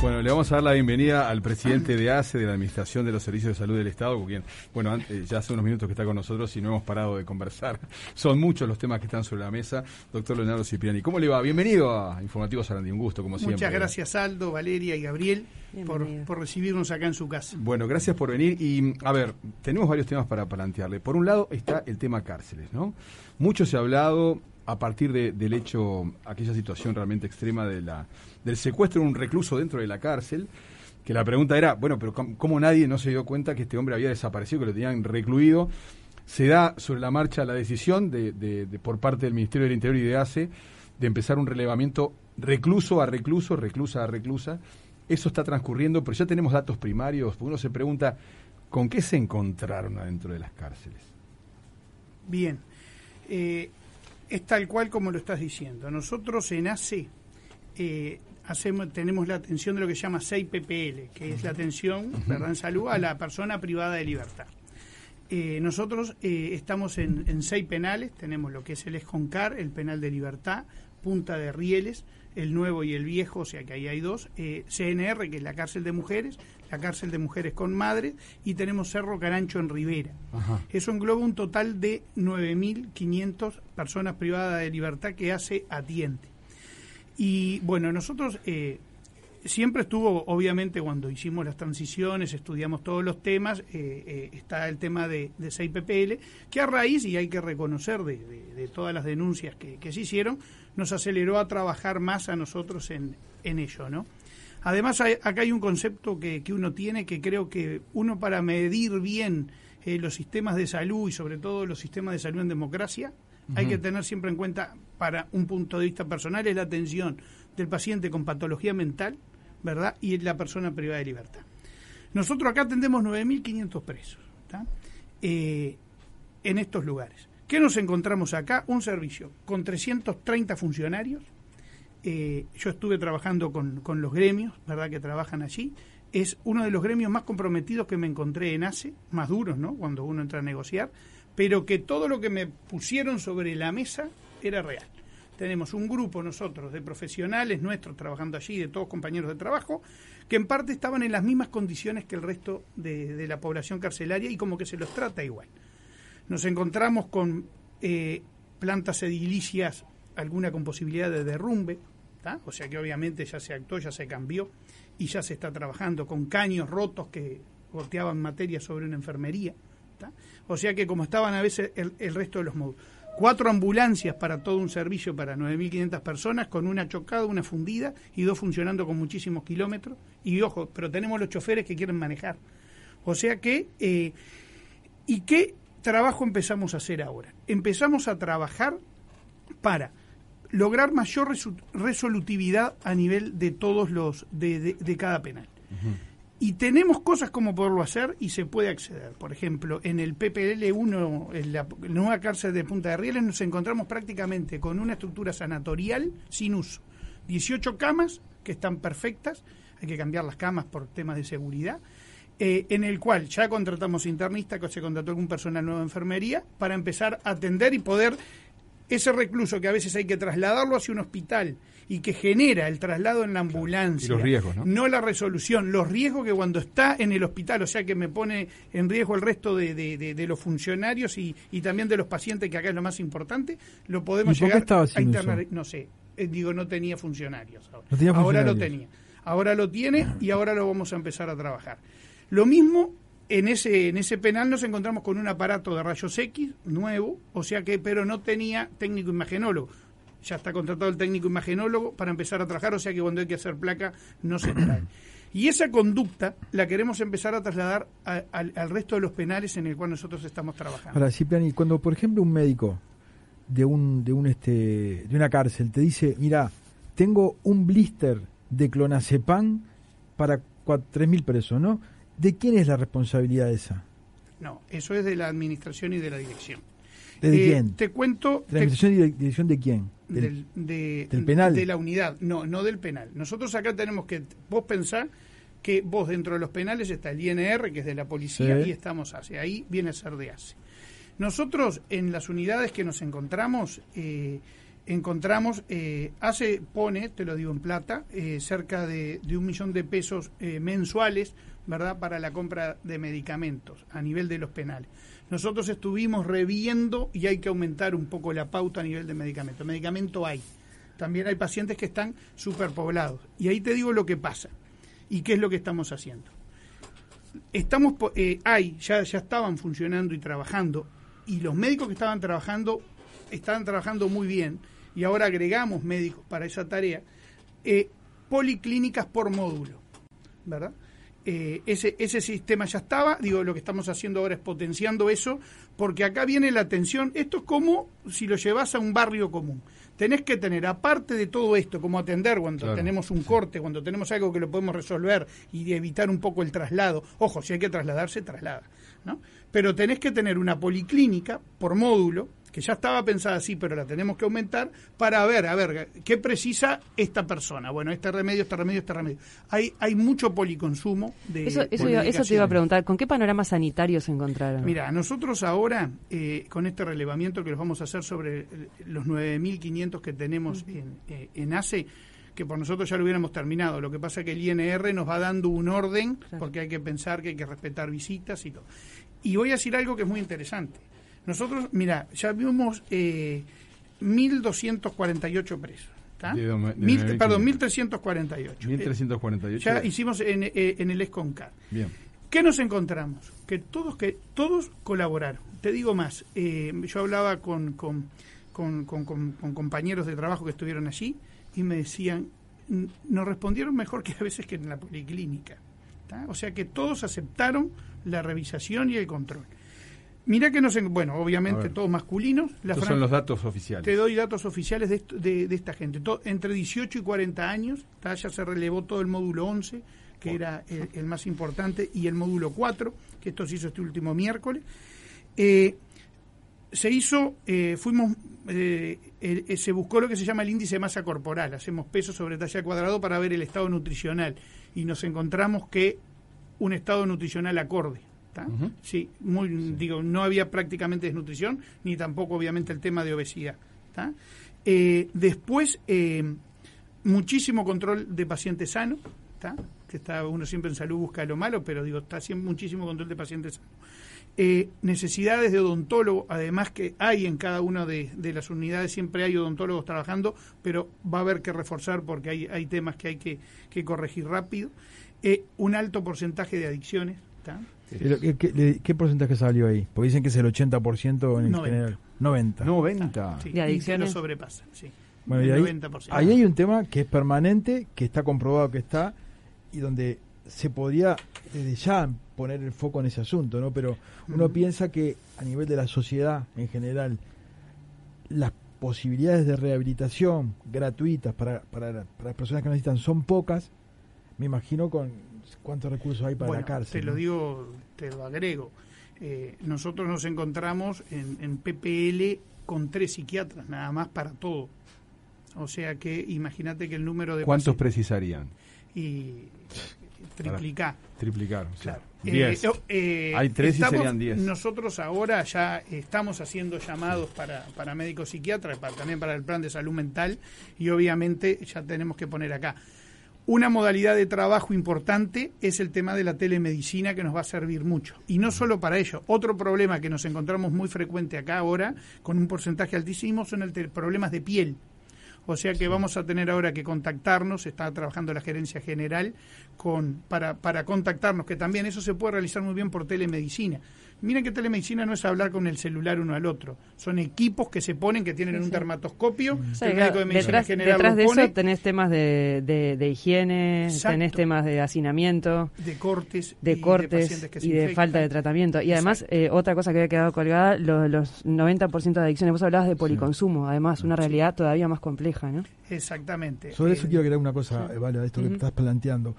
Bueno, le vamos a dar la bienvenida al presidente de ACE, de la Administración de los Servicios de Salud del Estado, con quien, bueno, ya hace unos minutos que está con nosotros y no hemos parado de conversar. Son muchos los temas que están sobre la mesa. Doctor Leonardo Cipriani, ¿cómo le va? Bienvenido a Informativo Sarandí, un gusto, como siempre. Muchas gracias, Aldo, Valeria y Gabriel, por, por, recibirnos acá en su casa. Bueno, gracias por venir. Y, a ver, tenemos varios temas para plantearle. Por un lado está el tema cárceles, ¿no? Mucho se ha hablado a partir del hecho, aquella situación realmente extrema de la, del secuestro de un recluso dentro de la cárcel, que la pregunta era, bueno, pero ¿cómo nadie no se dio cuenta que este hombre había desaparecido, que lo tenían recluido? Se da sobre la marcha la decisión de, de, por parte del Ministerio del Interior y de ACE de empezar un relevamiento recluso a recluso, reclusa a reclusa. Eso está transcurriendo, pero ya tenemos datos primarios. Uno se pregunta, ¿con qué se encontraron adentro de las cárceles? Bien. Eh, es tal cual como lo estás diciendo. Nosotros en ACE eh, hacemos, tenemos la atención de lo que se llama 6PPL, que es la atención en salud a la persona privada de libertad. Eh, nosotros eh, estamos en, en, seis penales, tenemos lo que es el Esconcar, el penal de libertad, Punta de Rieles, el nuevo y el viejo, o sea que ahí hay dos, CNR, que es la cárcel de mujeres, la cárcel de mujeres con madres, y tenemos Cerro Carancho en Rivera. Eso engloba un total de 9.500 personas privadas de libertad que hace atiende. Y bueno, nosotros eh, siempre estuvo, obviamente, cuando hicimos las transiciones, estudiamos todos los temas, eh, eh, está el tema de, de 6PPL, que a raíz, y hay que reconocer de, todas las denuncias que, se hicieron, nos aceleró a trabajar más a nosotros en, en ello, ¿no? Además, acá hay un concepto que, que, uno tiene que creo que uno para medir bien eh, los sistemas de salud y sobre todo los sistemas de salud en democracia, hay que tener siempre en cuenta, para un punto de vista personal, es la atención del paciente con patología mental, ¿verdad? Y la persona privada de libertad. Nosotros acá atendemos 9.500 presos, eh, en estos lugares. ¿Qué nos encontramos acá? Un servicio con 330 funcionarios, eh, yo estuve trabajando con, con, los gremios, ¿verdad?, que trabajan allí. Es uno de los gremios más comprometidos que me encontré en ACE, más duros, ¿no?, cuando uno entra a negociar, pero que todo lo que me pusieron sobre la mesa era real. Tenemos un grupo nosotros de profesionales nuestros trabajando allí, de todos compañeros de trabajo, que en parte estaban en las mismas condiciones que el resto de, la población carcelaria y como que se los trata igual. Nos encontramos con eh, plantas edilicias alguna con posibilidad de derrumbe, o sea que obviamente ya se actuó, ya se cambió y ya se está trabajando con caños rotos que golpeaban materia sobre una enfermería. O sea que como estaban a veces el, resto de los módulos. Cuatro ambulancias para todo un servicio para 9.500 personas, con una chocada, una fundida y dos funcionando con muchísimos kilómetros. Y ojo, pero tenemos los choferes que quieren manejar. O sea que, eh, ¿y qué trabajo empezamos a hacer ahora? Empezamos a trabajar para lograr mayor resolutividad a nivel de todos los, de, de, cada penal. Y tenemos cosas como poderlo hacer y se puede acceder. Por ejemplo, en el PPL1, en la nueva cárcel de Punta de Rieles, nos encontramos prácticamente con una estructura sanatorial sin uso. 18 camas que están perfectas, hay que cambiar las camas por temas de seguridad, eh, en el cual ya contratamos internistas, se contrató algún personal nuevo de enfermería, para empezar a atender y poder ese recluso que a veces hay que trasladarlo hacia un hospital y que genera el traslado en la ambulancia. los riesgos, ¿no? la resolución, los riesgos que cuando está en el hospital, o sea que me pone en riesgo el resto de, de, los funcionarios y, y, también de los pacientes, que acá es lo más importante, lo podemos llegar a internar. No sé, eh, digo, no tenía funcionarios. ahora lo tenía. Ahora lo tiene y ahora lo vamos a empezar a trabajar. Lo mismo en ese, en ese penal nos encontramos con un aparato de rayos X nuevo, o sea que, pero no tenía técnico imagenólogo. Ya está contratado el técnico imagenólogo para empezar a trabajar, o sea que cuando hay que hacer placa no se trae. Y esa conducta la queremos empezar a trasladar al resto de los penales en el cual nosotros estamos trabajando. Ahora, Cipriani, cuando por ejemplo un médico de un de un este de una cárcel te dice, mira, tengo un blister de clonazepam para 3.000 presos, ¿no? ¿De quién es la responsabilidad esa? No, eso es de la administración y de la dirección. ¿De, eh, quién? Te cuento. ¿De la administración y dirección de quién? Del, de, penal. De la unidad, no, no del penal. Nosotros acá tenemos que. Vos pensar que vos dentro de los penales está el INR, que es de la policía, y estamos hacia ahí, viene a ser de ACE. Nosotros en las unidades que nos encontramos, eh, encontramos, eh, hace, pone, te lo digo en plata, eh, cerca de, de, un millón de pesos mensuales, ¿verdad?, para la compra de medicamentos a nivel de los penales. Nosotros estuvimos reviendo y hay que aumentar un poco la pauta a nivel de medicamentos. Medicamento hay. También hay pacientes que están superpoblados. Y ahí te digo lo que pasa y qué es lo que estamos haciendo. Estamos, hay, ya, ya estaban funcionando y trabajando, y los médicos que estaban trabajando estaban trabajando muy bien y ahora agregamos médicos para esa tarea, eh, policlínicas por módulo, ¿verdad? Eh, ese, ese sistema ya estaba, digo, lo que estamos haciendo ahora es potenciando eso, porque acá viene la atención, esto es como si lo llevas a un barrio común. Tenés que tener, aparte de todo esto, como atender cuando tenemos un corte, cuando tenemos algo que lo podemos resolver y evitar un poco el traslado. Ojo, si hay que trasladarse, traslada. ¿no? Pero tenés que tener una policlínica por módulo, que ya estaba pensada así, pero la tenemos que aumentar para ver, a ver, ¿qué precisa esta persona? Bueno, este remedio, este remedio, este remedio. Hay, hay mucho policonsumo de... Eso, eso, eso te iba a preguntar, ¿con qué panorama sanitario se encontraron? Mira, nosotros ahora, eh, con este relevamiento que los vamos a hacer sobre los 9.500 que tenemos en, eh, en ACE, que por nosotros ya lo hubiéramos terminado. Lo que pasa es que el INR nos va dando un orden, porque hay que pensar que hay que respetar visitas y todo. Y voy a decir algo que es muy interesante. Nosotros, mira, ya vimos eh, 1.248 presos. perdón, 1.348. 1.348. ya hicimos en, eh, en el ESCONCAR. Bien. ¿Qué nos encontramos? Que todos, que todos colaboraron. Te digo más, eh, yo hablaba con, con, con, con, compañeros de trabajo que estuvieron allí y me decían, nos respondieron mejor que a veces que en la policlínica. O sea que todos aceptaron la revisación y el control. Mira que no sé, bueno, obviamente todos masculinos. Estos son los datos oficiales. Te doy datos oficiales de, de, esta gente. entre 18 y 40 años, ya se relevó todo el módulo 11, que era el, más importante, y el módulo 4, que esto se hizo este último miércoles. Eh, se hizo, eh, fuimos, eh, se buscó lo que se llama el índice de masa corporal. Hacemos peso sobre talla cuadrado para ver el estado nutricional. Y nos encontramos que un estado nutricional acorde Sí, muy, digo, no había prácticamente desnutrición, ni tampoco obviamente el tema de obesidad. Eh, después, eh, muchísimo control de pacientes sanos, que está uno siempre en salud busca lo malo, pero digo, está siempre muchísimo control de pacientes sanos. Eh, necesidades de odontólogo, además que hay en cada una de, las unidades, siempre hay odontólogos trabajando, pero va a haber que reforzar porque hay, hay temas que hay que, que corregir rápido. un alto porcentaje de adicciones, ¿Qué, porcentaje salió ahí? Porque dicen que es el 80% en 90. general. 90. 90. Sí, adicciones. sobrepasa, sí. Bueno, y ahí, ahí hay un tema que es permanente, que está comprobado que está, y donde se podría desde ya poner el foco en ese asunto, ¿no? Pero uno piensa que a nivel de la sociedad en general, las posibilidades de rehabilitación gratuitas para, para, para las personas que necesitan son pocas, me imagino con cuántos recursos hay para la cárcel. Te lo digo, te lo agrego. Eh, nosotros nos encontramos en, PPL con tres psiquiatras, nada más para todo. O sea que imagínate que el número de... ¿Cuántos precisarían? Y triplicar. Triplicar, claro. Diez. Eh, eh, hay tres y serían diez. Nosotros ahora ya estamos haciendo llamados para, para médicos psiquiatras, para, también para el plan de salud mental, y obviamente ya tenemos que poner acá. Una modalidad de trabajo importante es el tema de la telemedicina que nos va a servir mucho. Y no solo para ello. Otro problema que nos encontramos muy frecuente acá ahora, con un porcentaje altísimo, son el problemas de piel. O sea que vamos a tener ahora que contactarnos, está trabajando la gerencia general con, para, para contactarnos, que también eso se puede realizar muy bien por telemedicina. Miren que telemedicina no es hablar con el celular uno al otro. Son equipos que se ponen, que tienen un dermatoscopio. el médico de medicina detrás, general detrás de eso tenés temas de, de, higiene, tenés temas de hacinamiento. De cortes. De cortes y de falta de tratamiento. Y además, eh, otra cosa que había quedado colgada, los, los 90% de adicciones. Vos hablabas de policonsumo, además, una realidad todavía más compleja, ¿no? Exactamente. Sobre eso eh, quiero agregar una cosa, Vale, a esto que estás planteando.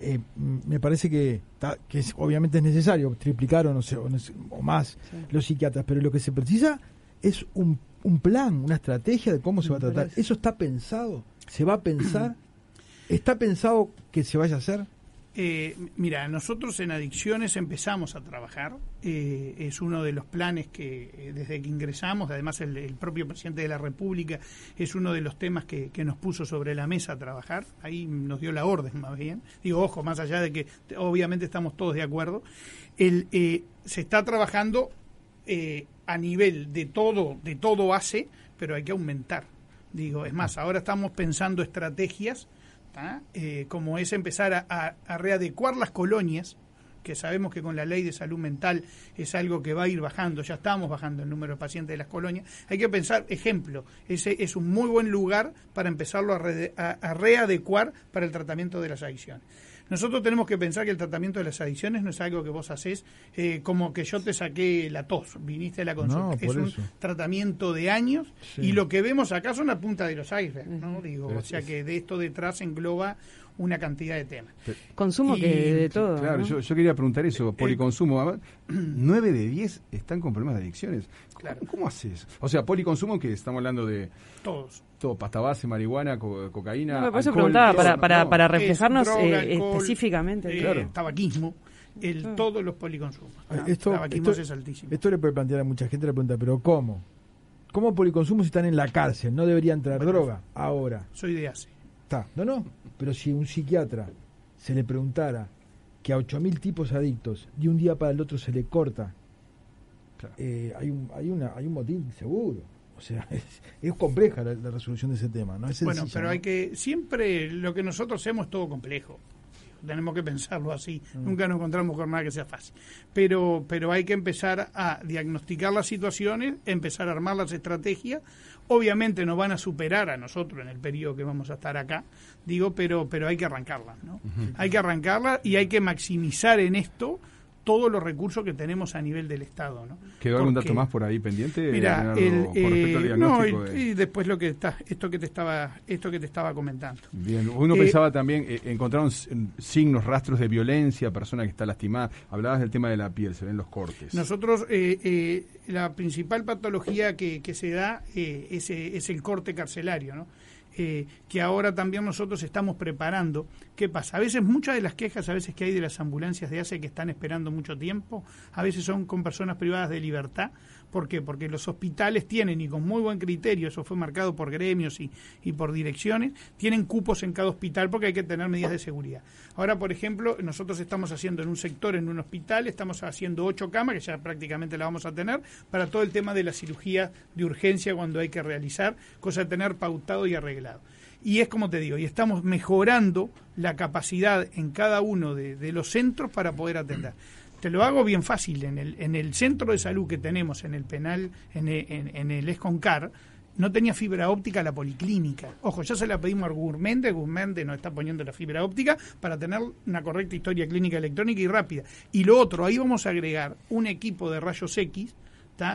Eh, me parece que, que obviamente es necesario triplicar o, no sé, o, más los psiquiatras, pero lo que se precisa es un, un plan, una estrategia de cómo se va a tratar. ¿Eso está pensado? ¿Se va a pensar? ¿Está pensado que se vaya a hacer? Eh, mira, nosotros en adicciones empezamos a trabajar. Eh, es uno de los planes que eh, desde que ingresamos, además el, propio presidente de la República es uno de los temas que, nos puso sobre la mesa a trabajar. Ahí nos dio la orden, más bien. Digo, ojo, más allá de que obviamente estamos todos de acuerdo. El, se está trabajando a nivel de todo, de todo hace, pero hay que aumentar. Digo, es más, ahora estamos pensando estrategias eh, como es empezar a, readecuar las colonias, que sabemos que con la ley de salud mental es algo que va a ir bajando, ya estamos bajando el número de pacientes de las colonias, hay que pensar, ejemplo, ese es un muy buen lugar para empezarlo a readecuar para el tratamiento de las adicciones. Nosotros tenemos que pensar que el tratamiento de las adicciones no es algo que vos haces eh, como que yo te saqué la tos, viniste a la consulta. es un tratamiento de años y lo que vemos acá son la punta de los icebergs, ¿no? Digo, o sea que de esto detrás engloba una cantidad de temas. Consumo que de todo. Claro, yo, quería preguntar eso, eh, policonsumo. ¿Nueve de 10 están con problemas de adicciones. Claro. ¿Cómo haces? O sea, policonsumo que estamos hablando de... Todos. Todo, pasta base, marihuana, cocaína. No, por eso preguntaba, para, para, para reflejarnos eh, específicamente. Eh, claro. Tabaquismo. El, Todos los policonsumos. esto, tabaquismo es altísimo. Esto le puede plantear a mucha gente la pregunta, ¿pero cómo? ¿Cómo policonsumos están en la cárcel? ¿No deberían traer droga ahora? Soy de ACE. Está. No, no. Pero si un psiquiatra se le preguntara que a 8.000 tipos adictos de un día para el otro se le corta, eh, hay, un, hay, una, hay un motín seguro. O sea, es, compleja la, resolución de ese tema. ¿no? Es bueno, pero hay que. Siempre lo que nosotros hacemos es todo complejo. Tenemos que pensarlo así. Mm. Nunca nos encontramos con nada que sea fácil. Pero, pero hay que empezar a diagnosticar las situaciones, empezar a armar las estrategias Obviamente nos van a superar a nosotros en el periodo que vamos a estar acá, digo, pero, pero hay que arrancarla, ¿no? Hay que arrancarla y hay que maximizar en esto todos los recursos que tenemos a nivel del Estado. ¿no? ¿Quedó algún dato más por ahí pendiente? Mira, eh, no, y, después lo que está, esto que te estaba, esto que te estaba comentando. Bien, uno eh, pensaba también, eh, encontraron signos, rastros de violencia, persona que está lastimada. Hablabas del tema de la piel, se ven los cortes. Nosotros, la principal patología que, que se da es, es el corte carcelario, ¿no? Eh, que ahora también nosotros estamos preparando. ¿Qué pasa? A veces muchas de las quejas a veces que hay de las ambulancias de ACE que están esperando mucho tiempo, a veces son con personas privadas de libertad ¿Por qué? Porque los hospitales tienen, y con muy buen criterio, eso fue marcado por gremios y, y por direcciones, tienen cupos en cada hospital porque hay que tener medidas de seguridad. Ahora, por ejemplo, nosotros estamos haciendo en un sector, en un hospital, estamos haciendo ocho camas, que ya prácticamente la vamos a tener, para todo el tema de la cirugía de urgencia cuando hay que realizar, cosa de tener pautado y arreglado. Y es como te digo, y estamos mejorando la capacidad en cada uno de, de los centros para poder atender. Te lo hago bien fácil. En el, en el centro de salud que tenemos, en el penal, en el, en, el Esconcar, no tenía fibra óptica la policlínica. Ojo, ya se la pedimos a Gurmende, Gurmende nos está poniendo la fibra óptica para tener una correcta historia clínica electrónica y rápida. Y lo otro, ahí vamos a agregar un equipo de rayos X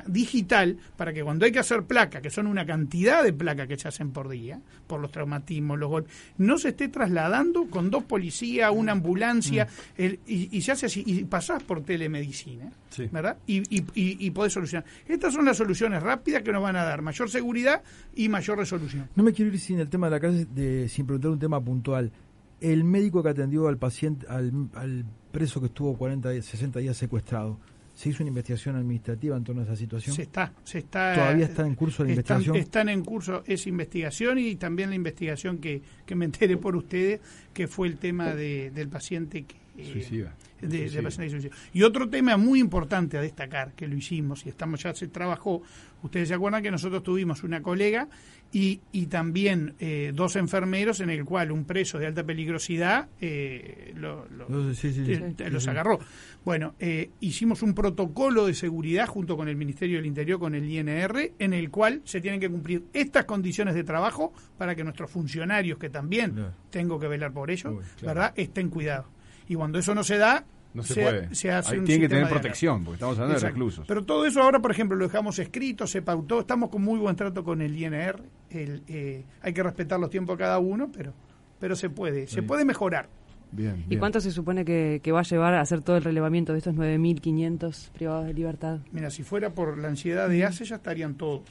digital para que cuando hay que hacer placas, que son una cantidad de placas que se hacen por día, por los traumatismos, los golpes, no se esté trasladando con dos policías, una ambulancia, mm. y, se hace así, y pasás por telemedicina, ¿verdad? Y, y, y, podés solucionar. Estas son las soluciones rápidas que nos van a dar mayor seguridad y mayor resolución. No me quiero ir sin el tema de la casa, de, sin preguntar un tema puntual. El médico que atendió al paciente, al, al preso que estuvo 40, 60 días secuestrado, ¿Se hizo una investigación administrativa en torno a esa situación? Se está, se está. ¿Todavía está en curso la investigación? Están en curso esa investigación y también la investigación que, que me enteré por ustedes, que fue el tema de, del paciente que... Eh, suicida. De, de y otro tema muy importante a destacar, que lo hicimos y estamos ya se trabajó, ustedes se acuerdan que nosotros tuvimos una colega y, y también eh, dos enfermeros en el cual un preso de alta peligrosidad eh, los agarró. Bueno, eh, hicimos un protocolo de seguridad junto con el Ministerio del Interior, con el INR, en el cual se tienen que cumplir estas condiciones de trabajo para que nuestros funcionarios, que también tengo que velar por ellos, ¿verdad?, estén cuidados. Y cuando eso no se da, no se, puede. Se hace tiene que tener protección, porque estamos hablando de reclusos. Pero todo eso ahora, por ejemplo, lo dejamos escrito, se pautó, estamos con muy buen trato con el INR. El, eh, hay que respetar los tiempos de cada uno, pero, pero se puede, se puede mejorar. Bien, ¿Y cuánto se supone que, va a llevar a hacer todo el relevamiento de estos 9.500 privados de libertad? Mira, si fuera por la ansiedad de ACE ya estarían todos.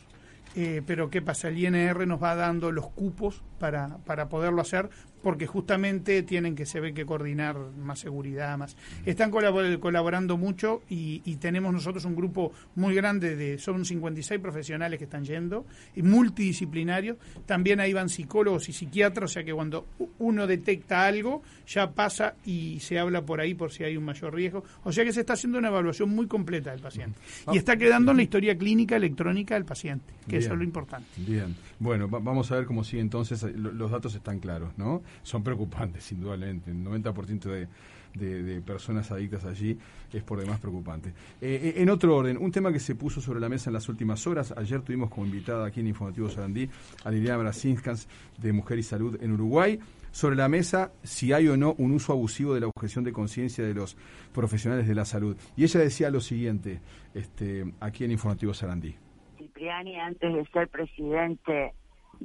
Eh, pero ¿qué pasa? El INR nos va dando los cupos para, para poderlo hacer porque justamente tienen que se ve que coordinar más seguridad, más. Están colaborando mucho y, tenemos nosotros un grupo muy grande de son 56 profesionales que están yendo y multidisciplinarios. También ahí van psicólogos y psiquiatras, o sea que cuando uno detecta algo ya pasa y se habla por ahí por si hay un mayor riesgo. O sea que se está haciendo una evaluación muy completa del paciente y está quedando en la historia clínica electrónica del paciente, que eso es lo importante. Bien. Bueno, vamos a ver cómo sigue entonces. Los datos están claros, ¿no? Son preocupantes, indudablemente. El 90% de, de, personas adictas allí es por demás preocupante. Eh, eh, en otro orden, un tema que se puso sobre la mesa en las últimas horas, ayer tuvimos como invitada aquí en Informativo Sarandí a Liliana Brasinskas de Mujer y Salud en Uruguay, sobre la mesa si hay o no un uso abusivo de la objeción de conciencia de los profesionales de la salud. Y ella decía lo siguiente este, aquí en Informativo Sarandí. Cipriani, antes de ser presidente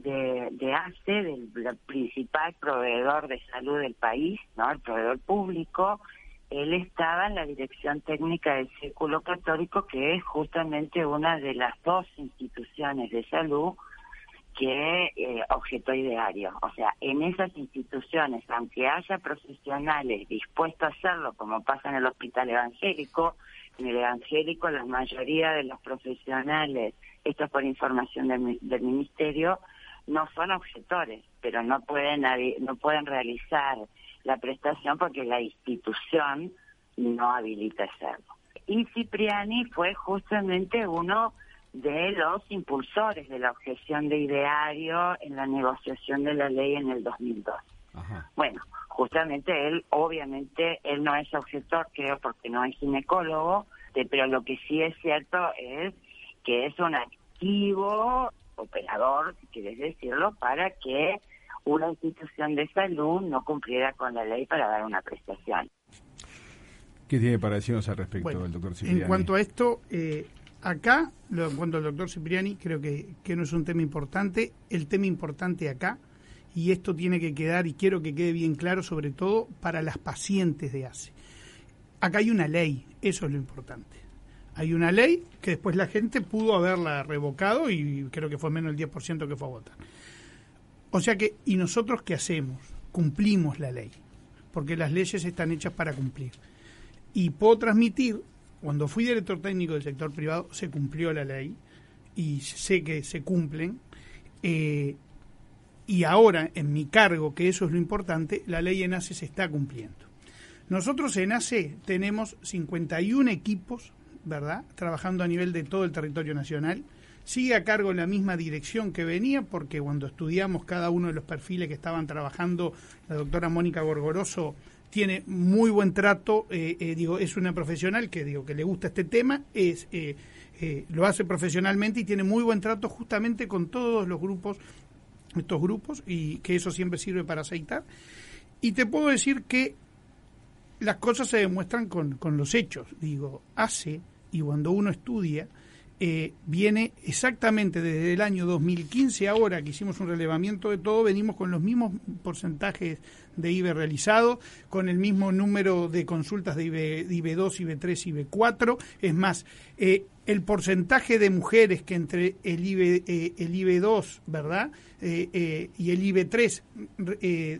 de, de ACE, del, principal proveedor de salud del país, ¿no? el proveedor público, él estaba en la dirección técnica del Círculo Católico, que es justamente una de las dos instituciones de salud que eh, objeto ideario. O sea, en esas instituciones, aunque haya profesionales dispuestos a hacerlo, como pasa en el hospital evangélico, en el evangélico la mayoría de los profesionales, esto es por información del ministerio, no son objetores, pero no pueden no pueden realizar la prestación porque la institución no habilita hacerlo. Y Cipriani fue justamente uno de los impulsores de la objeción de ideario en la negociación de la ley en el 2002. Bueno, justamente él, obviamente, él no es objetor, creo, porque no es ginecólogo, pero lo que sí es cierto es que es un activo operador, si quieres decirlo, para que una institución de salud no cumpliera con la ley para dar una prestación. ¿Qué tiene para decirnos al respecto el doctor Cipriani? En cuanto a esto, eh, acá, lo, en cuanto al doctor Cipriani, creo que, que no es un tema importante. El tema importante acá, y esto tiene que quedar, y quiero que quede bien claro, sobre todo para las pacientes de ACE. Acá hay una ley, eso es lo importante. Hay una ley que después la gente pudo haberla revocado y creo que fue menos del 10% que fue a votar. O sea que, ¿y nosotros qué hacemos? Cumplimos la ley, porque las leyes están hechas para cumplir. Y puedo transmitir, cuando fui director técnico del sector privado, se cumplió la ley y sé que se cumplen. Eh, y ahora, en mi cargo, que eso es lo importante, la ley en ACE se está cumpliendo. Nosotros en ACE tenemos 51 equipos ¿verdad? Trabajando a nivel de todo el territorio nacional. Sigue a cargo la misma dirección que venía, porque cuando estudiamos cada uno de los perfiles que estaban trabajando, la doctora Mónica Gorgoroso tiene muy buen trato, eh, eh, digo, es una profesional que digo que le gusta este tema, es eh, lo hace profesionalmente y tiene muy buen trato justamente con todos los grupos, estos grupos, y que eso siempre sirve para aceitar. Y te puedo decir que las cosas se demuestran con, con los hechos. Digo, hace y cuando uno estudia, eh, viene exactamente desde el año 2015, ahora que hicimos un relevamiento de todo, venimos con los mismos porcentajes de IBE realizado, con el mismo número de consultas de IBE, IBE 2, IBE 3, IBE 4. Es más, eh, el porcentaje de mujeres que entre el IBE, eh, el IBE 2, ¿verdad? Eh, eh, y el IBE 3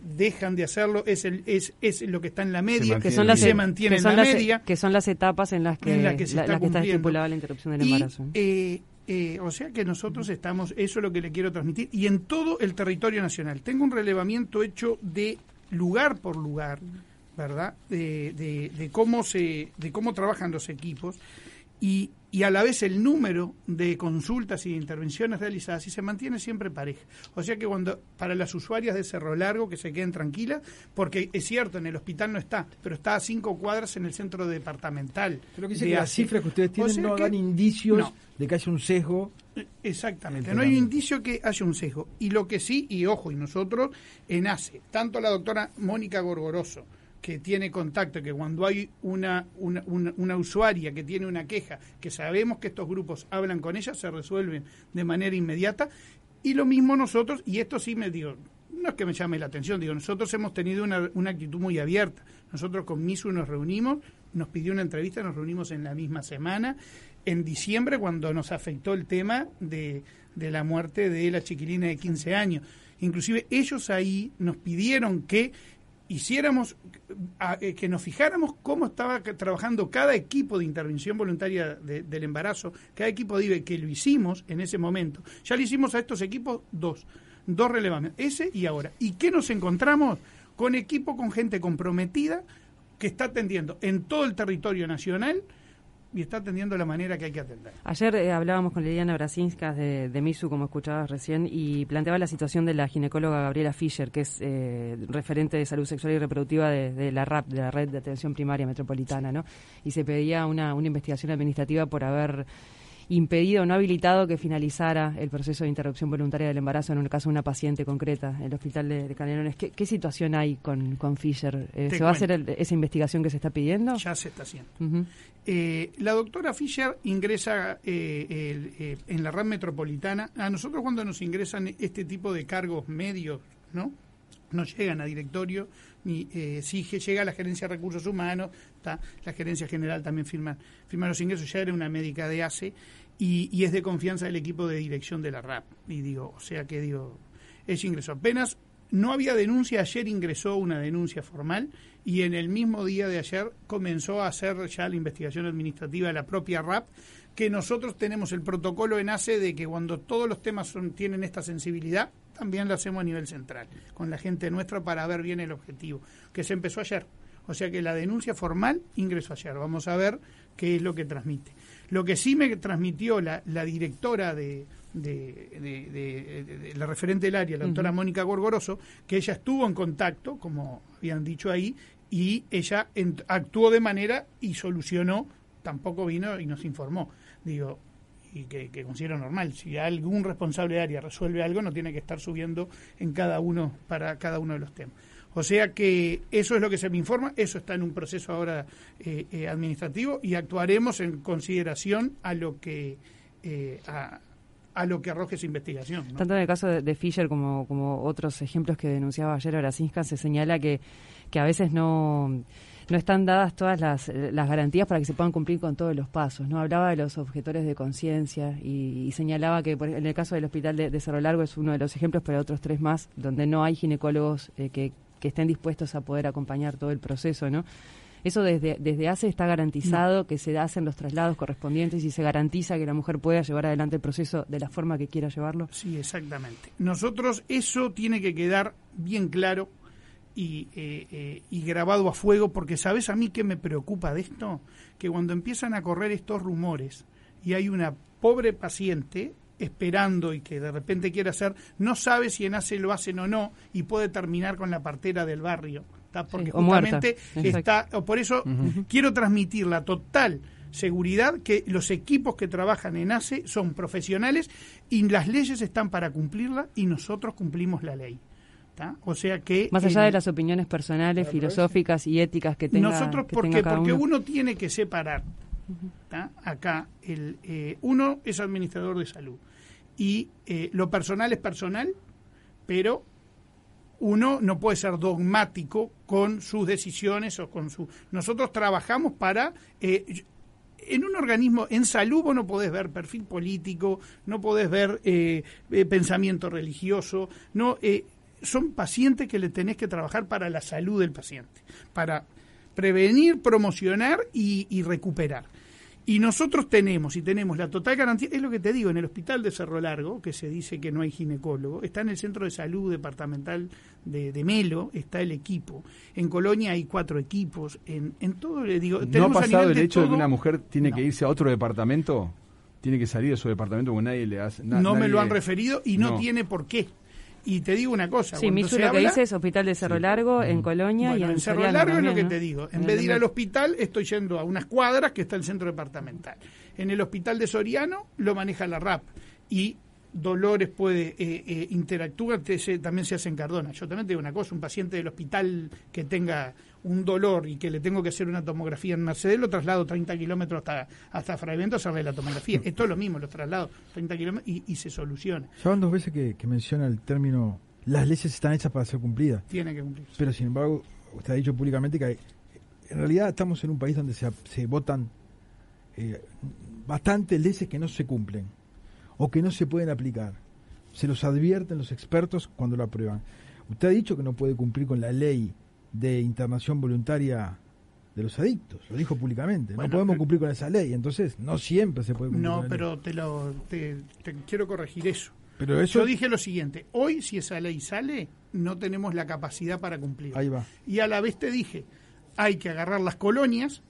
dejan de hacerlo, es, el, es, es lo que está en la media, que son las, se mantiene en la media. Que son las etapas en las que, está, estipulada la interrupción del embarazo. o sea que nosotros estamos, eso es lo que le quiero transmitir, y en todo el territorio nacional. Tengo un relevamiento hecho de lugar por lugar, ¿verdad? De, de, de cómo se, de cómo trabajan los equipos y, y a la vez el número de consultas y de intervenciones realizadas y se mantiene siempre pareja. O sea que cuando para las usuarias de Cerro Largo que se queden tranquilas, porque es cierto, en el hospital no está, pero está a cinco cuadras en el centro departamental. Pero que dice que las cifras que ustedes tienen no dan indicios de que haya un sesgo. Exactamente, no hay un indicio que haya un sesgo. Y lo que sí, y ojo, y nosotros en ACE, tanto la doctora Mónica Gorgoroso, que tiene contacto, que cuando hay una, una, usuaria que tiene una queja, que sabemos que estos grupos hablan con ella, se resuelven de manera inmediata. Y lo mismo nosotros, y esto sí me digo, no es que me llame la atención, digo, nosotros hemos tenido una, una actitud muy abierta. Nosotros con MISU nos reunimos, nos pidió una entrevista, nos reunimos en la misma semana, en diciembre, cuando nos afectó el tema de, de la muerte de la chiquilina de 15 años Inclusive ellos ahí nos pidieron que hiciéramos, eh, que nos fijáramos cómo estaba trabajando cada equipo de intervención voluntaria del embarazo, cada equipo de IBE, que lo hicimos en ese momento. Ya le hicimos a estos equipos dos, dos relevantes, ese y ahora. ¿Y qué nos encontramos? Con equipo, con gente comprometida que está atendiendo en todo el territorio nacional y está atendiendo de la manera que hay que atender. Ayer eh, hablábamos con Liliana Brasinskas de, de, MISU, como escuchabas recién, y planteaba la situación de la ginecóloga Gabriela Fischer, que es eh, referente de salud sexual y reproductiva de, la RAP, de la Red de Atención Primaria Metropolitana, ¿no? Y se pedía una, una investigación administrativa por haber impedido, no habilitado que finalizara el proceso de interrupción voluntaria del embarazo en el caso de una paciente concreta en el hospital de, Canelones. ¿Qué, situación hay con, con Fisher? Eh, ¿Se va a hacer esa investigación que se está pidiendo? Ya se está haciendo. Eh, la doctora Fisher ingresa eh, en la red metropolitana. A nosotros cuando nos ingresan este tipo de cargos medios, ¿no? No llegan a directorio, ni eh, si llega a la gerencia de recursos humanos, la gerencia general también firma, firma los ingresos, ya era una médica de ACE y, es de confianza del equipo de dirección de la RAP. Y digo, o sea que digo, es ingreso. Apenas no había denuncia, ayer ingresó una denuncia formal y en el mismo día de ayer comenzó a hacer ya la investigación administrativa de la propia RAP, que nosotros tenemos el protocolo en ACE de que cuando todos los temas son, tienen esta sensibilidad, también lo hacemos a nivel central, con la gente nuestra para ver bien el objetivo, que se empezó ayer. O sea que la denuncia formal ingresó ayer. Vamos a ver qué es lo que transmite. Lo que sí me transmitió la, directora de, de, la referente del área, la doctora Mónica Gorgoroso, que ella estuvo en contacto, como habían dicho ahí, y ella actuó de manera y solucionó, tampoco vino y nos informó. Digo, y que, considero normal. Si algún responsable de área resuelve algo, no tiene que estar subiendo en cada uno para cada uno de los temas. O sea que eso es lo que se me informa, eso está en un proceso ahora eh, eh, administrativo y actuaremos en consideración a lo que eh, a, lo que arroje esa investigación. Tanto en el caso de, Fisher como, como otros ejemplos que denunciaba ayer Horacinska, se señala que, que a veces no no están dadas todas las, las, garantías para que se puedan cumplir con todos los pasos. no Hablaba de los objetores de conciencia y, señalaba que en el caso del hospital de, Cerro Largo es uno de los ejemplos, pero otros tres más, donde no hay ginecólogos eh, que, que estén dispuestos a poder acompañar todo el proceso, ¿no? Eso desde, desde hace está garantizado que se hacen los traslados correspondientes y se garantiza que la mujer pueda llevar adelante el proceso de la forma que quiera llevarlo. Sí, exactamente. Nosotros eso tiene que quedar bien claro y, eh, eh, y grabado a fuego, porque sabes a mí qué me preocupa de esto, que cuando empiezan a correr estos rumores y hay una pobre paciente esperando y que de repente quiere hacer, no sabe si en ACE lo hacen o no y puede terminar con la partera del barrio. Porque justamente está, por eso quiero transmitir la total seguridad que los equipos que trabajan en ACE son profesionales y las leyes están para cumplirla y nosotros cumplimos la ley. O sea que más allá de las opiniones personales, filosóficas y éticas que tenga nosotros porque porque uno tiene que separar. Acá el eh, uno es administrador de salud y eh, lo personal es personal, pero uno no puede ser dogmático con sus decisiones o con su. Nosotros trabajamos para eh, en un organismo, en salud vos no podés ver perfil político, no podés ver pensamiento religioso, no son pacientes que le tenés que trabajar para la salud del paciente, para prevenir, promocionar y, recuperar. Y nosotros tenemos, y tenemos la total garantía, es lo que te digo, en el hospital de Cerro Largo, que se dice que no hay ginecólogo, está en el centro de salud departamental de, Melo, está el equipo. En Colonia hay cuatro equipos. En, en todo, le digo. ¿No ha pasado el hecho de que una mujer tiene que irse a otro departamento? Tiene que salir de su departamento porque nadie le hace. no me lo han referido y no tiene por qué. Y te digo una cosa. Sí, Misu lo que dice es Hospital de Cerro Largo, en Colonia y en, Cerro Largo es lo que te digo. En, vez de ir al hospital, estoy yendo a unas cuadras que está el centro departamental. En el hospital de Soriano lo maneja la RAP. Y Dolores puede eh, eh, interactuar, también se hace en Cardona. Yo también te digo una cosa, un paciente del hospital que tenga un dolor y que le tengo que hacer una tomografía en Mercedes, lo traslado 30 kilómetros hasta, hasta Fraivento a hacerle la tomografía. Esto es lo mismo, lo traslado 30 kilómetros y, se soluciona. Ya van dos veces que, menciona el término, las leyes están hechas para ser cumplidas. Tienen que cumplirse. Pero sin embargo, usted ha dicho públicamente que en realidad estamos en un país donde se, se votan eh, bastantes leyes que no se cumplen o que no se pueden aplicar. se los advierten los expertos cuando lo aprueban. Usted ha dicho que no puede cumplir con la ley de internación voluntaria de los adictos, lo dijo públicamente. no podemos cumplir con esa ley, entonces no siempre se puede cumplir. No, pero te lo te, quiero corregir eso. Pero eso... Yo dije lo siguiente, hoy si esa ley sale, no tenemos la capacidad para cumplir. Ahí va. Y a la vez te dije, hay que agarrar las colonias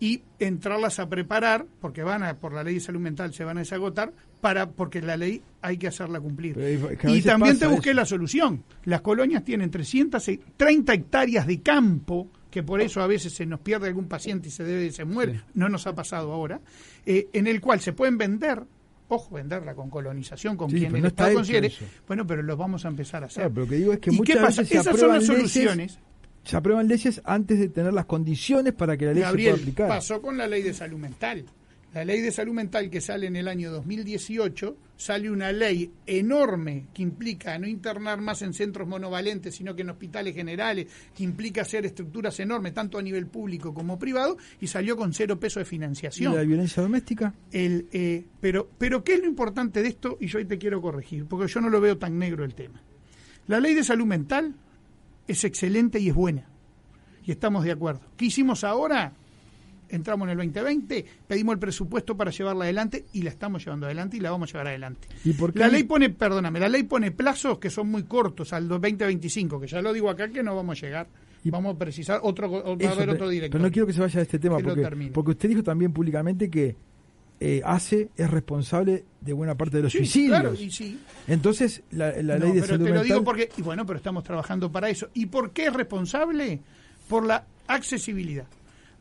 y entrarlas a preparar, porque van a, por la ley de salud mental se van a desagotar, para, porque la ley hay que hacerla cumplir. Y también te busqué la solución. Las colonias tienen 330 hectáreas de campo, que por eso a veces se nos pierde algún paciente y se debe se muere, no nos ha pasado ahora, eh, en el cual se pueden vender ojo, venderla con colonización, con quien el Estado considere. Bueno, pero los vamos a empezar a hacer. pero que digo es que ¿Y qué pasa? Esas son las soluciones. Se aprueban leyes antes de tener las condiciones para que la ley se pueda aplicar. pasó con la ley de salud mental. La ley de salud mental que sale en el año 2018, sale una ley enorme que implica no internar más en centros monovalentes, sino que en hospitales generales, que implica hacer estructuras enormes, tanto a nivel público como privado, y salió con cero peso de financiación. ¿Y la violencia doméstica? El, eh, pero, pero, ¿qué es lo importante de esto? Y yo ahí te quiero corregir, porque yo no lo veo tan negro el tema. La ley de salud mental es excelente y es buena. Y estamos de acuerdo. ¿Qué hicimos ahora? entramos en el 2020, pedimos el presupuesto para llevarla adelante y la estamos llevando adelante y la vamos a llevar adelante. ¿Y por La ley pone, perdóname, la ley pone plazos que son muy cortos al 2025, que ya lo digo acá que no vamos a llegar. Y vamos a precisar otro, a ver otro director. Pero no quiero que se vaya de este tema, porque, porque usted dijo también públicamente que eh, ACE es responsable de buena parte de los suicidios. Claro, y sí. Entonces, la, ley de pero te lo digo porque, y bueno, pero estamos trabajando para eso. ¿Y por qué es responsable? Por la accesibilidad.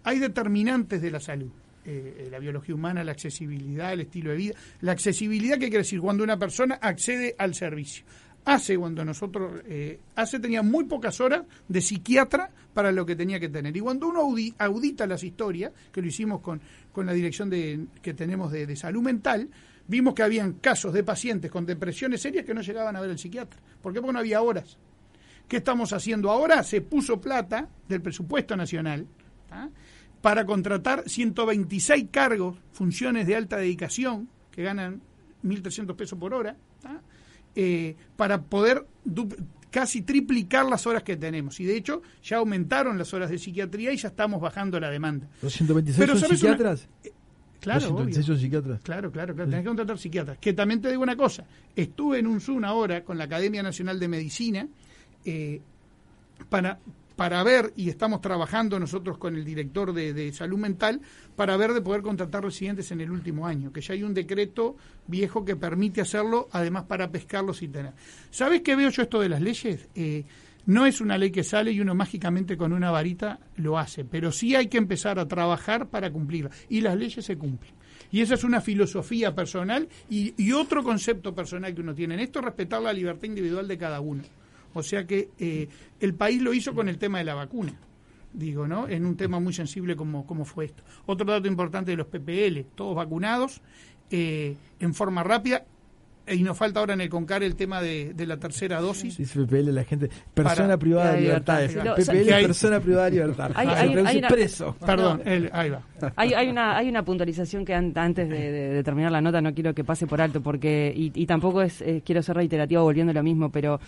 Hay determinantes de la salud. Eh, eh, la biología humana, la accesibilidad, el estilo de vida. La accesibilidad, ¿qué quiere decir? Cuando una persona accede al servicio. Hace cuando nosotros, eh, hace tenía muy pocas horas de psiquiatra para lo que tenía que tener. Y cuando uno audita las historias, que lo hicimos con, con la dirección de, que tenemos de, salud mental, vimos que habían casos de pacientes con depresiones serias que no llegaban a ver al psiquiatra. ¿Por qué? Porque no había horas. ¿Qué estamos haciendo ahora? Se puso plata del presupuesto nacional ¿ah? para contratar 126 cargos, funciones de alta dedicación, que ganan 1.300 pesos por hora, ¿ah? Eh, para poder casi triplicar las horas que tenemos. Y de hecho, ya aumentaron las horas de psiquiatría y ya estamos bajando la demanda. ¿Los 126 son psiquiatras? Eh, claro, son psiquiatras. Claro, claro, claro. Tenés que contratar psiquiatras. Que también te digo una cosa. Estuve en un Zoom ahora con la Academia Nacional de Medicina eh, para, para ver, y estamos trabajando nosotros con el director de, salud mental, para ver de poder contratar residentes en el último año, que ya hay un decreto viejo que permite hacerlo, además para pescarlo sin tener. ¿Sabes qué veo yo esto de las leyes? Eh, no es una ley que sale y uno mágicamente con una varita lo hace, pero sí hay que empezar a trabajar para cumplirla. Y las leyes se cumplen. Y esa es una filosofía personal y, y otro concepto personal que uno tiene en esto, respetar la libertad individual de cada uno. O sea que eh, el país lo hizo con el tema de la vacuna, digo, ¿no? En un tema muy sensible como, como fue esto. Otro dato importante de los PPL, todos vacunados eh, en forma rápida. Y nos falta ahora en el CONCAR el tema de, la tercera dosis. Dice PPL la gente, persona privada de libertad. PPL es persona privada de libertad. Hay, preso. Perdón, ahí va. Hay, una, hay una puntualización que antes de, terminar la nota no quiero que pase por alto porque y, tampoco es, quiero ser reiterativo volviendo a lo mismo, pero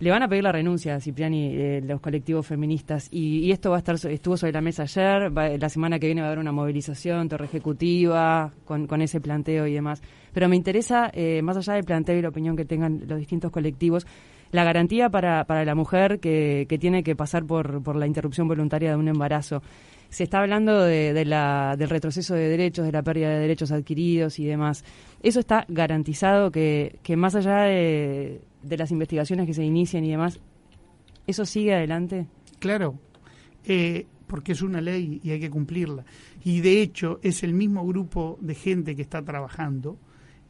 le van a pedir la renuncia a Cipriani eh, los colectivos feministas y, esto va a estar estuvo sobre la mesa ayer, la semana que viene va a haber una movilización torre ejecutiva con, ese planteo y demás. Pero me interesa, eh, más allá del planteo y la opinión que tengan los distintos colectivos, la garantía para, para la mujer que, tiene que pasar por, por la interrupción voluntaria de un embarazo se está hablando de, la, del retroceso de derechos, de la pérdida de derechos adquiridos y demás. Eso está garantizado que, que más allá de, de las investigaciones que se inician y demás, ¿eso sigue adelante? Claro, eh, porque es una ley y hay que cumplirla. Y de hecho es el mismo grupo de gente que está trabajando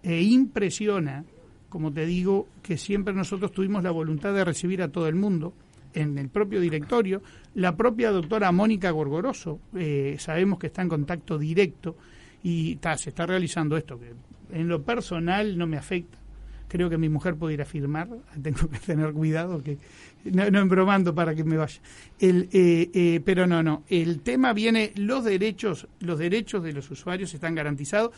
e impresiona, como te digo, que siempre nosotros tuvimos la voluntad de recibir a todo el mundo en el propio directorio. La propia doctora Mónica Gorgoroso, eh, sabemos que está en contacto directo y se está realizando esto, que en lo personal no me afecta, creo que mi mujer puede ir a firmar, tengo que tener cuidado, que no, no embromando para que me vaya. El, eh, eh, pero no, no, el tema viene, los derechos, los derechos de los usuarios están garantizados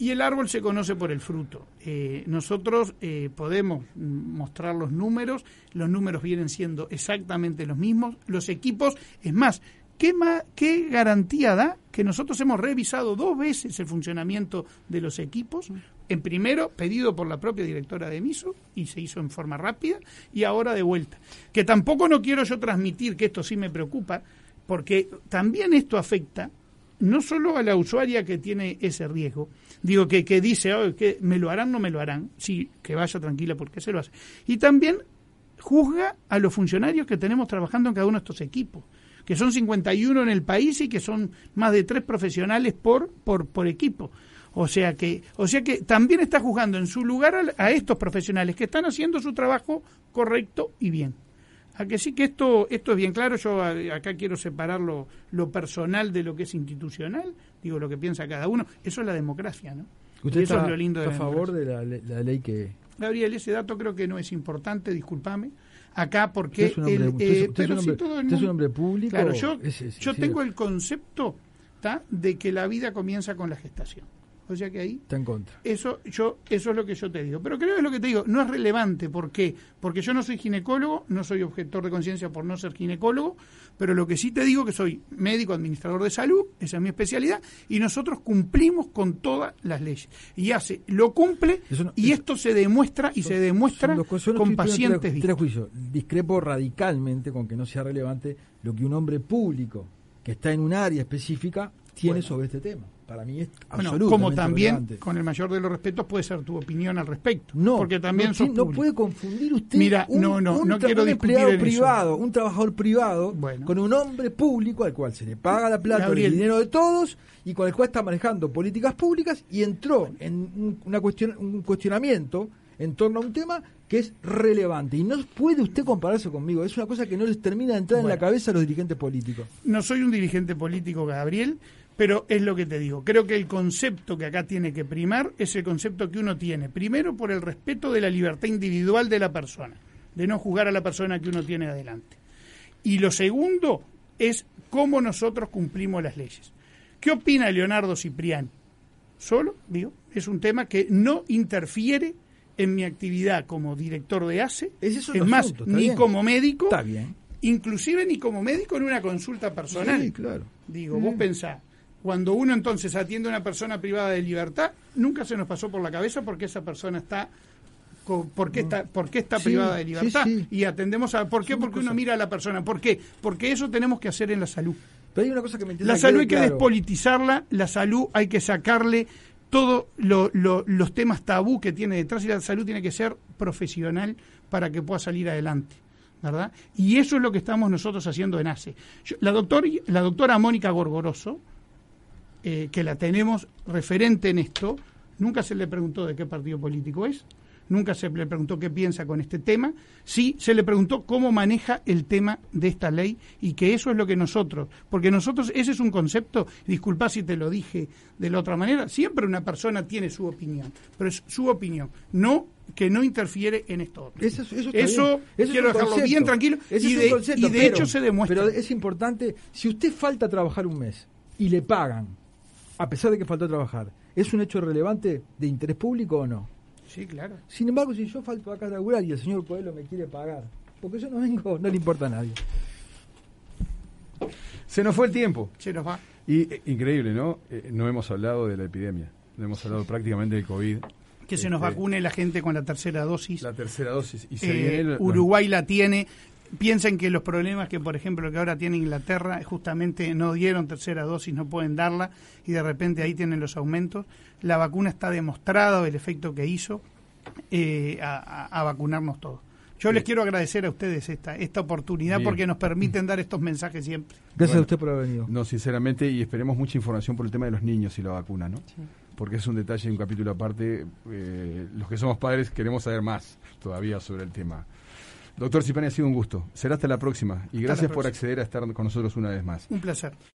Y el árbol se conoce por el fruto. Eh, nosotros eh, podemos mostrar los números, los números vienen siendo exactamente los mismos, los equipos, es más, ¿qué, qué garantía da que nosotros hemos revisado dos veces el funcionamiento de los equipos? En primero, pedido por la propia directora de MISO, y se hizo en forma rápida, y ahora de vuelta. Que tampoco no quiero yo transmitir, que esto sí me preocupa, porque también esto afecta no solo a la usuaria que tiene ese riesgo, digo que, que dice, que me lo harán, no me lo harán, sí, que vaya tranquila porque se lo hace. Y también juzga a los funcionarios que tenemos trabajando en cada uno de estos equipos, que son 51 en el país y que son más de tres profesionales por, por, por equipo. O sea que, o sea que también está juzgando en su lugar a, a estos profesionales que están haciendo su trabajo correcto y bien. A que sí que esto, esto es bien claro, yo acá quiero separar lo, personal de lo que es institucional, digo lo que piensa cada uno, eso es la democracia, ¿no? ¿Usted está, es lo lindo de a favor de la, ley que...? Gabriel, ese dato creo que no es importante, discúlpame, acá porque... Usted es un hombre, público. Claro, yo, yo tengo el concepto de que la vida comienza con la gestación. O sea que ahí... Está en contra. Eso, yo, eso es lo que yo te digo. Pero creo que es lo que te digo, no es relevante. ¿Por qué? Porque yo no soy ginecólogo, no soy objetor de conciencia por no ser ginecólogo, pero lo que sí te digo que soy médico administrador de salud, esa es mi especialidad, y nosotros cumplimos con todas las leyes. Y hace, lo cumple, y esto se demuestra y se demuestra con pacientes. Tres, juicios. Discrepo radicalmente con que no sea relevante lo que un hombre público que está en un área específica tiene sobre este tema para mí es bueno, como también con el mayor de los respetos puede ser tu opinión al respecto no porque también no, no puede confundir usted mira un, no no no quiero empleado privado un trabajador privado con un hombre público al cual se le paga la plata el dinero de todos y con el cual está manejando políticas públicas y entró en una cuestión un cuestionamiento en torno a un tema que es relevante. Y no puede usted compararse conmigo. Es una cosa que no les termina de entrar en la cabeza a los dirigentes políticos. No soy un dirigente político, Gabriel. Pero es lo que te digo, creo que el concepto que acá tiene que primar es el concepto que uno tiene, primero por el respeto de la libertad individual de la persona, de no juzgar a la persona que uno tiene adelante. Y lo segundo es cómo nosotros cumplimos las leyes. ¿Qué opina Leonardo Cipriani? Solo, digo, es un tema que no interfiere en mi actividad como director de ACE, es, más, ni como médico, Está bien. inclusive ni como médico en una consulta personal. Sí, claro. Digo, vos pensás, cuando uno entonces atiende a una persona privada de libertad, nunca se nos pasó por la cabeza porque esa persona está por qué está, por está privada de libertad. Y atendemos a por qué, porque uno mira a la persona. ¿Por qué? Porque eso tenemos que hacer en la salud. Pero hay una cosa que me La salud hay que despolitizarla, la salud hay que sacarle todos los temas tabú que tiene detrás y la salud tiene que ser profesional para que pueda salir adelante. ¿verdad? Y eso es lo que estamos nosotros haciendo en ACE. la, doctor, la doctora Mónica Gorgoroso, eh, que la tenemos referente en esto, nunca se le preguntó de qué partido político es, nunca se le preguntó qué piensa con este tema, sí se le preguntó cómo maneja el tema de esta ley y que eso es lo que nosotros, porque nosotros, ese es un concepto, disculpa si te lo dije de la otra manera, siempre una persona tiene su opinión, pero es su opinión, no que no interfiere en esto. Eso, eso, quiero dejarlo bien tranquilo y de, y de hecho se demuestra. Pero es importante, si usted falta a trabajar un mes y le pagan a pesar de que faltó trabajar, ¿es un hecho relevante de interés público o no? Sí, claro. Sin embargo, si yo falto acá a laburar y el señor Coelho me quiere pagar, porque yo no vengo, no le importa a nadie. Se nos fue el tiempo. Se nos va. Y eh, increíble, ¿no? Eh, no hemos hablado de la epidemia, no hemos hablado prácticamente del COVID. Que se nos este, vacune la gente con la tercera dosis. La tercera dosis. Y eh, Uruguay la tiene piensen que los problemas que, por ejemplo, que ahora tiene Inglaterra, justamente no dieron tercera dosis, no pueden darla, y de repente ahí tienen los aumentos. La vacuna está demostrado el efecto que hizo eh, a, vacunarnos todos. Yo les quiero agradecer a ustedes esta, esta oportunidad porque nos permiten dar estos mensajes siempre. Gracias a usted por haber venido. No, sinceramente, y esperemos mucha información por el tema de los niños y la vacuna, ¿no? Porque es un detalle, un capítulo aparte. Eh, los que somos padres queremos saber más todavía sobre el tema. Doctor Cipani, ha sido un gusto. Será hasta la próxima. Y gracias por acceder a estar con nosotros una vez más. Un placer.